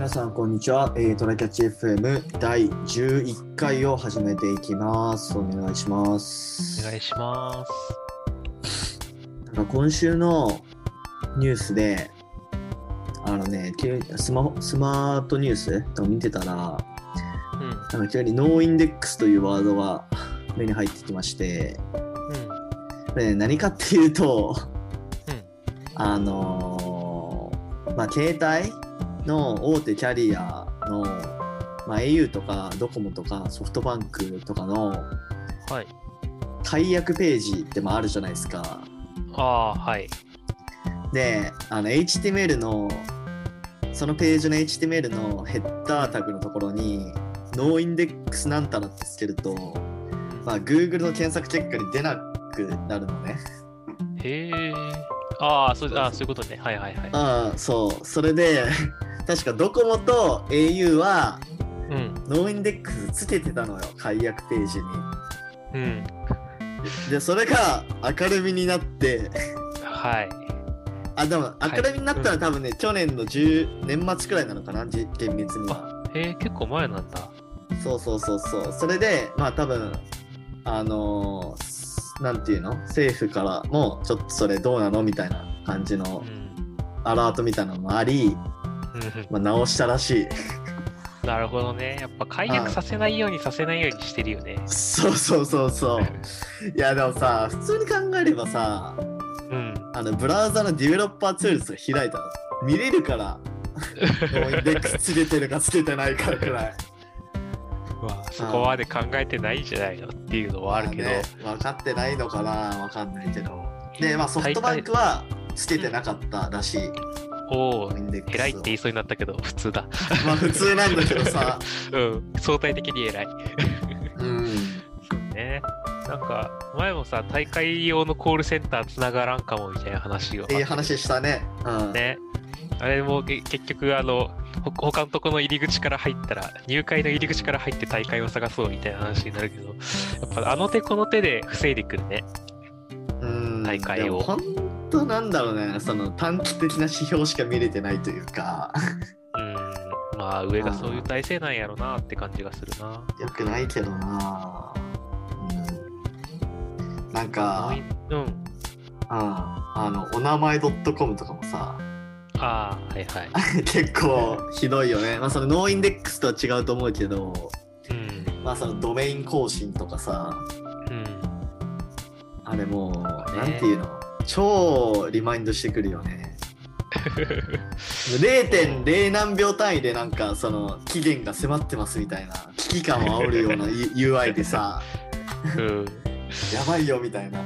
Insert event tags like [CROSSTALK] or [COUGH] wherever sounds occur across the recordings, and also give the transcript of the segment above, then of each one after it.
皆さんこんにちは、えー、トラキャッチ FM 第11回を始めていきます。お願いします。お願いします。なんか今週のニュースであのね急スマホスマートニュースを見てたらうん。なんか急にノーインデックスというワードが [LAUGHS] 目に入ってきましてうん。ね何かっていうとうん。あのーまあ携帯の大手キャリアの、まあ、au とかドコモとかソフトバンクとかのはい解約ページってもあるじゃないですか。ああはいで、あの HTML のそのページの HTML のヘッダータグのところにノーインデックスなんたらってつけると、まあ、Google の検索結果に出なくなるのね。へえああそうあーそういうことねはいはいはいああ、そう。それで、確かドコモと au はうん。ノーインデックスつけてたのよ、解約ページに。うん。で、それが明るみになって、はい。あ、でも明るみになったら多分ね、去年の10年末くらいなのかな、じ厳密に。は。へえ結構前なんだ。そうそうそうそう。それで、まあ多分、あのーなんていうの？政府からもちょっとそれどうなの？みたいな感じうのん。アラートみたいなのもあり、うんまあ、直したらしい。[LAUGHS] なるほどねやっぱ解約させないようにさせないようにしてるよねそうそうそうそう。いやでもさ、普通に考えればさ、うんあのブラウザの developer tools が開いたら見れるから、インデックスつけてるかつけてないかくらい。まあそこまで考えてないんじゃないのっていうのはあるけど、まね分かってないのかなわかんないけど。で、まあソフトバンクはつけてなかったらしい。おお偉いって言いそうになったけど普通だまあ普通なんだけどさ。うん相対的に偉いうん。そうね。なんか、前もさ、大会用のコールセンターつながらんかもみたいな話を。っていう話したね。うん。ね。あれも結局、あの、他のとこの入り口から入ったら、入会の入り口から入って大会を探そうみたいな話になるけど、やっぱあの手この手で防いでくるね。うん大会をでも本当なんだろうね。その短期的な指標しか見れてないというか。うん。まあ、上がそういう体制なんやろなって感じがするな。よくないけどなうん。なんか、うん。うん、あの、お名前 .com とかもさ、ああ、はいはい。[LAUGHS] 結構ひどいよね。まあそのノーインデックスとは違うと思うけど、うん。まあそのドメイン更新とかさ、うん。あれもう、なんていうの？超リマインドしてくるよね。[LAUGHS] 0.0何秒単位でなんかその期限が迫ってますみたいな危機感を煽るような [LAUGHS] UI でさ、うん。やばいよみたいな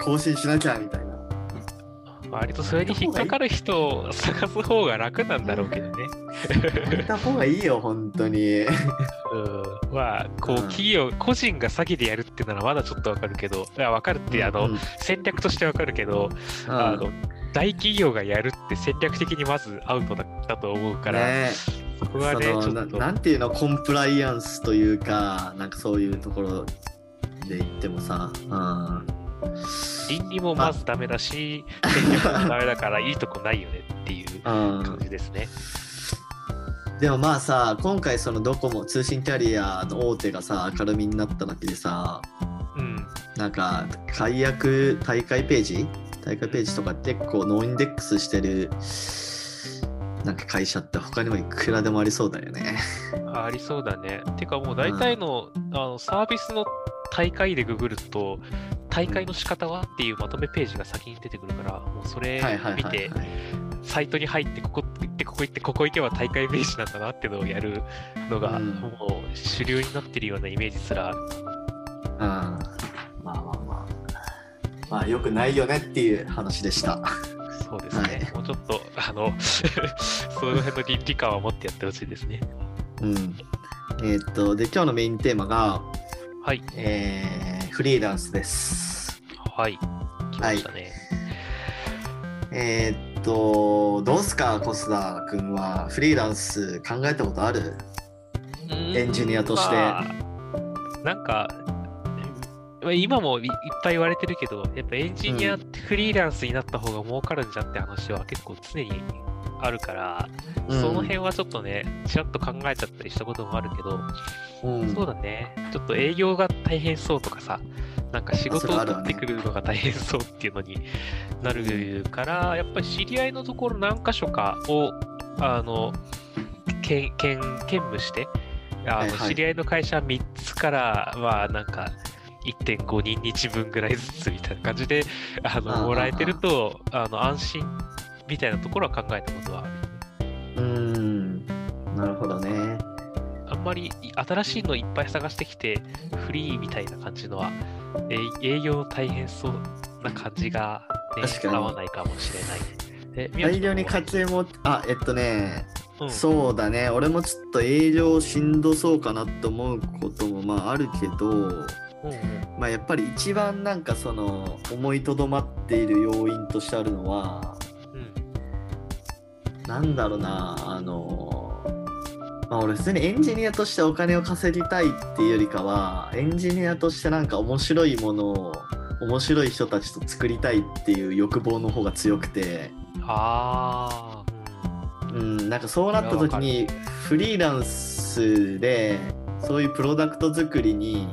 更新しなきゃみたいな割とそれに引っかかる人を探す方が楽なんだろうけどね。[LAUGHS] やめた方がいいよ本当にうん。まあ、こう、うん企業、個人が詐欺でやるっていうならまだちょっとわかるけど、わかるって、あの、うん。戦略としてわかるけど、うん。あの、大企業がやるって戦略的にまずアウトだだと思うから、ねそこはね、ちそょっと、のななんていうのコンプライアンスというかなんかそういうところで言ってもさ、うん、倫理もまずダメだし、[LAUGHS] 戦略もダメだからいいとこないよねっていううん。感じですね。でもまあさ今回そのドコモ通信キャリアの大手がさ明るみになっただけでさうん。なんか解約大会ページ？大会ページとか結構ノーインデックスしてるなんか会社って他にもいくらでもありそうだよね。ありそうだね。てかもう大体の,、あのサービスの大会でググると、大会の仕方はっていうまとめページが先に出てくるから、もうそれはいはいはい、はい見て、サイトに入って、ここ行って、ここ行って、ここ行けば大会ページなんだなっていうのをやるのが、うんもう主流になってるようなイメージすらある。うん、まあまあまあまあよくないよねっていう話でした。そうですね。はいもうちょっと、あの、[LAUGHS] その辺の倫理観を持ってやってほしいですね。うん、えーっとで今日のメインテーマが、はい。えーフリーランスです。はい。来ましたね。えーっとどうすか小須田君は？フリーランス考えたことある？エンジニアとして。まあなんか、まあ今もいいっぱい言われてるけど、やっぱエンジニアってフリーランスになった方が儲かるんじゃって話は結構常にあるから、うん。その辺はちょっとね、ちらっと考えちゃったりしたこともあるけど、うん。そうだね、ちょっと営業が大変そうとかさ、なんか仕事を取ってくるのが大変そうっていうのになるから、やっぱり知り合いのところ何箇所かを、あの、兼兼兼務して、あの知り合いの会社3つからは、なんか、1.5人日分ぐらいずつみたいな感じで、あの、もらえてると、あの、安心みたいなところは考えたことは。うん。なるほどね。あんまり新しいのいっぱい探してきて、フリーみたいな感じのは、え営業大変そうな感じが、ね、確かに。合わないかもしれない。え宮大量に地君は家計もあえっとね、うん。そうだね。俺もちょっと営業しんどそうかなって思うこともまああるけどうんうん。まあやっぱり一番なんかその思いとどまっている要因としてあるのはうん。なんだろうなあのまあ俺普通にエンジニアとしてお金を稼ぎたいっていうよりかはエンジニアとしてなんか面白いものを面白い人たちと作りたいっていう欲望の方が強くて。ああ、うんなんかそうなった時にフリーランスでそういうプロダクト作りに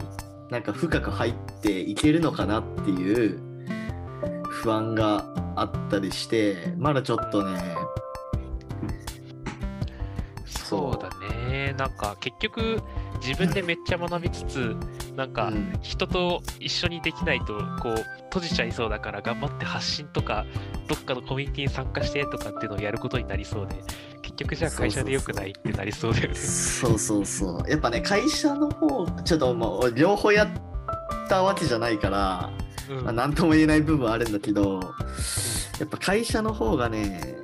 なんか深く入っていけるのかなっていう不安があったりしてまだちょっとねそうだね。なんか結局、自分でめっちゃ学びつつ、なんかうん人と一緒にできないと、こう、閉じちゃいそうだから、頑張って発信とか、どっかのコミュニティに参加してとかっていうのをやることになりそうで、結局じゃあ会社で良くないってなりそうだよね。そうそうそうやっぱね会社の方ちょっともう俺両方やったわけじゃないから、うんまあ、何とも言えない部分はあるんだけどやっぱ会社の方がね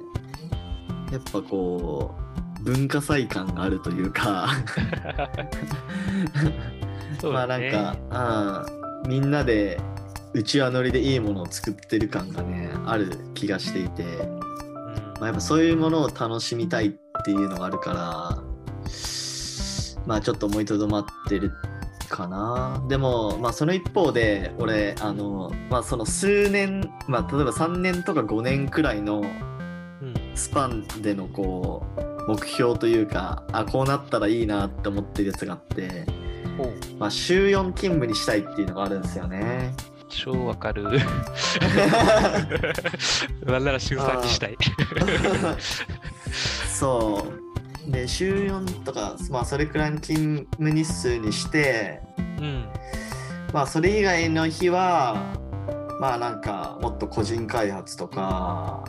やっぱこう文化祭感があるというか。そうまあなんか、うん、みんなでうちわ乗りでいいものを作ってる感がねある気がしていて、うん。まあ、やっぱそういうものを楽しみたいっていうのがあるからまあちょっと思いとどまってるかな。でもまあその一方で俺あのまあその数年まあ例えば3年とか5年くらいのうんスパンでのこう目標というかあこうなったらいいなって思ってるやつがあって、まあ、週4勤務にしたいっていうのがあるんですよね。超わかる。[LAUGHS] なんなら週3にしたい。そうで週4とかまあそれくらいの勤務日数にしてうん。まあそれ以外の日はまあなんかもっと個人開発とか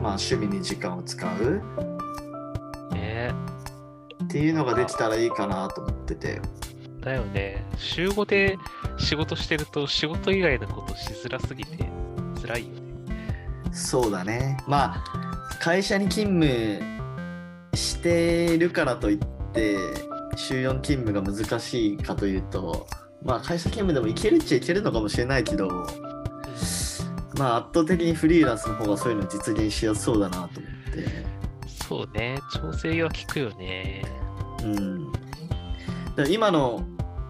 まあ趣味に時間を使うねっていうのができたらいいかなと思っててだよね。週5で仕事してると仕事以外のことしづらすぎて辛いよね。そうだねまあ会社に勤務してるからといって週4勤務が難しいかというとまあ会社勤務でもいけるっちゃいけるのかもしれないけどまあ圧倒的にフリーランスの方がそういうの実現しやすそうだなと思ってそうね。調整は効くよね。うんで今の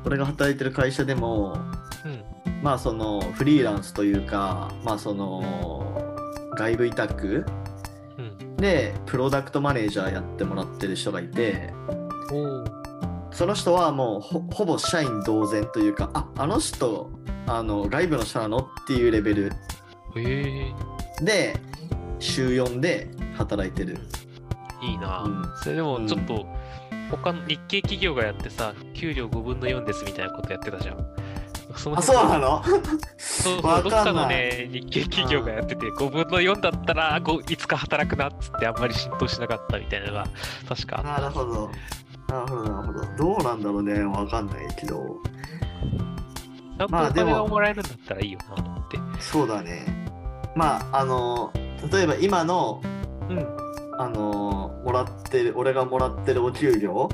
俺が働いてる会社でもうん。まあそのフリーランスというかまあその外部委託うん。でプロダクトマネージャーやってもらってる人がいて。その人はもうほほぼ社員同然というかああの人あの外部の人なのっていうレベルへえで週4で働いてる、いいな、うん。それでもうんちょっと、他の日系企業がやってさ、給料5分の4ですみたいなことやってたじゃん。そのあそうなの？そうわ [LAUGHS] そう、どっかのね、日系企業がやってて、5分の4だったら5いつか働くなっつってあんまり浸透しなかったみたいなのが、確かあった。なるほど。なるほどなるほど。どうなんだろうねわかんないけど。ちゃんとお金がもらえるんだったらいいよなと思って。そうだねまああの例えば今のうん。あのもらってる俺がもらってるお給料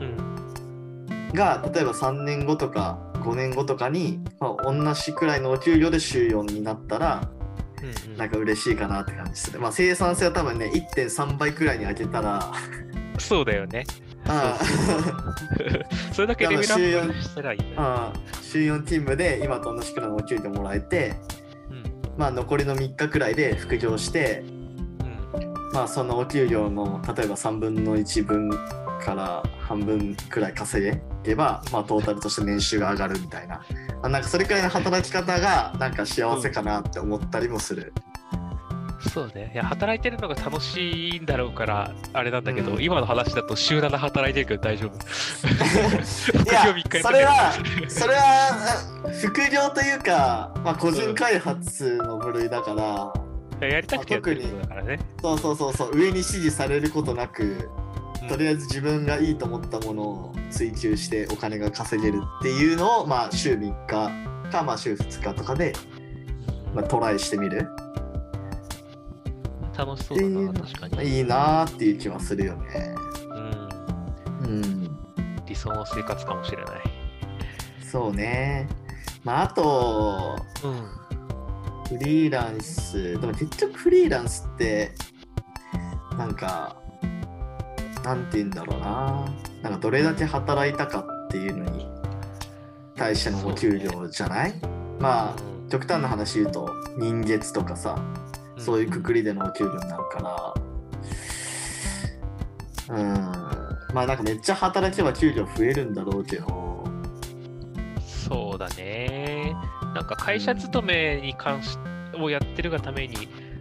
うん。が例えば3年後とか5年後とかに、まあ、同じくらいのお給料で週4になったらうんうんなんか嬉しいかなって感じする。まあ生産性は多分ね1.3倍くらいに上げたらそうだよね。あそれだけレベルアップしたらいいね。あ週4勤務で今と同じくらいのお給料もらえて、うん。まあ残りの3日くらいで副業してうん。まあそのお給料の例えば3分の1分から半分くらい稼げば、まあ、トータルとして年収が上がるみたいなあなんかそれくらいの働き方がなんか幸せかなって思ったりもする。そうね。いや、働いてるのが楽しいんだろうから、あれなんだけど、うん。今の話だと週7働いてるけど大丈夫。[LAUGHS] いや副業3日それはそれは副業というか、まあ、個人開発の部類だから、いややりたくてやってることだからね。そうそうそうそう。上に指示されることなくうん。とりあえず自分がいいと思ったものを追求してお金が稼げるっていうのを、まあ、週3日か、まあ、週2日とかで、まあ、トライしてみる楽しそうだな、確かに。いいなーっていう気はするよね。うん。うん、理想の生活かもしれない。そうね。まあ、あと、うん。フリーランス、でも結局フリーランスって、なんか、なんて言うんだろうな。なんかどれだけ働いたかっていうのに対してのお給料じゃない？まあ、極端な話言うと、人月とかさ、そういうくくりでのお給料になるから、うん、まあなんかめっちゃ働けば給料増えるんだろうけど、そうだね。なんか会社勤めに関しをやってるがために、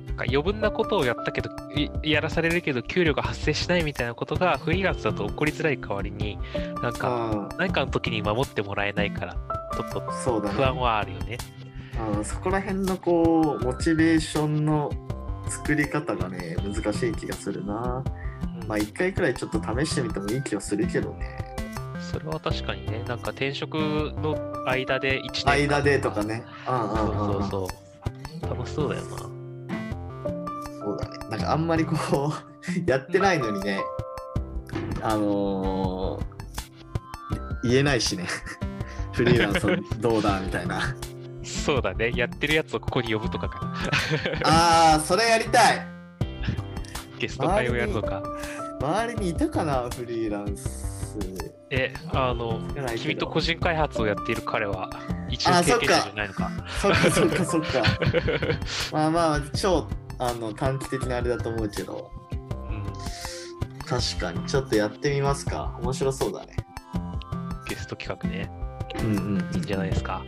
なんか余分なことをやったけど、いやらされるけど給料が発生しないみたいなことがフリーランスだと起こりづらい代わりに、なんうかん、何かの時に守ってもらえないから、ちょっと。不安はあるよね。うん、そこら辺のこうモチベーションの作り方がね難しい気がするな。うん。まあ一回くらいちょっと試してみてもいい気はするけどね。それは確かにね、なんか転職の間で1年間。間でとかね。うんうんそうそうそう。楽しそうだよな。そうだね。なんかあんまりこう [LAUGHS] やってないのにね。あ。のー言えないしね。[LAUGHS] フリーランスどうだみたいなそうだね。やってるやつをここに呼ぶとかかな。[LAUGHS] あーそれやりたいゲスト会をやるとか。周りにいたかなフリーランスえ、あの君と個人開発をやっている彼は、一応あ経験者じゃないのか。そっかそっかそっか [LAUGHS] まあまあ超あの短期的なあれだと思うけどうん、確かにちょっとやってみますか面白そうだねゲスト企画ね。うんうんいいんじゃないですか。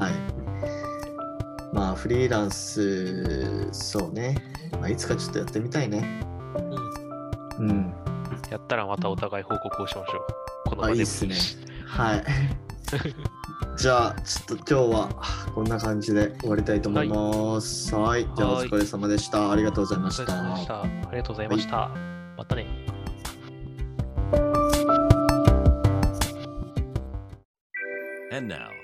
はい。まあフリーランスそうね、まあ、いつかちょっとやってみたいね。うん。うん。やったらまたお互い報告をしましょう。この場でいいっすね。しはい。[LAUGHS] じゃあちょっと今日はこんな感じで終わりたいと思います。はい、じゃあおはい疲れ様でした。ありがとうございました。た。ありがとうございました。またね。And now,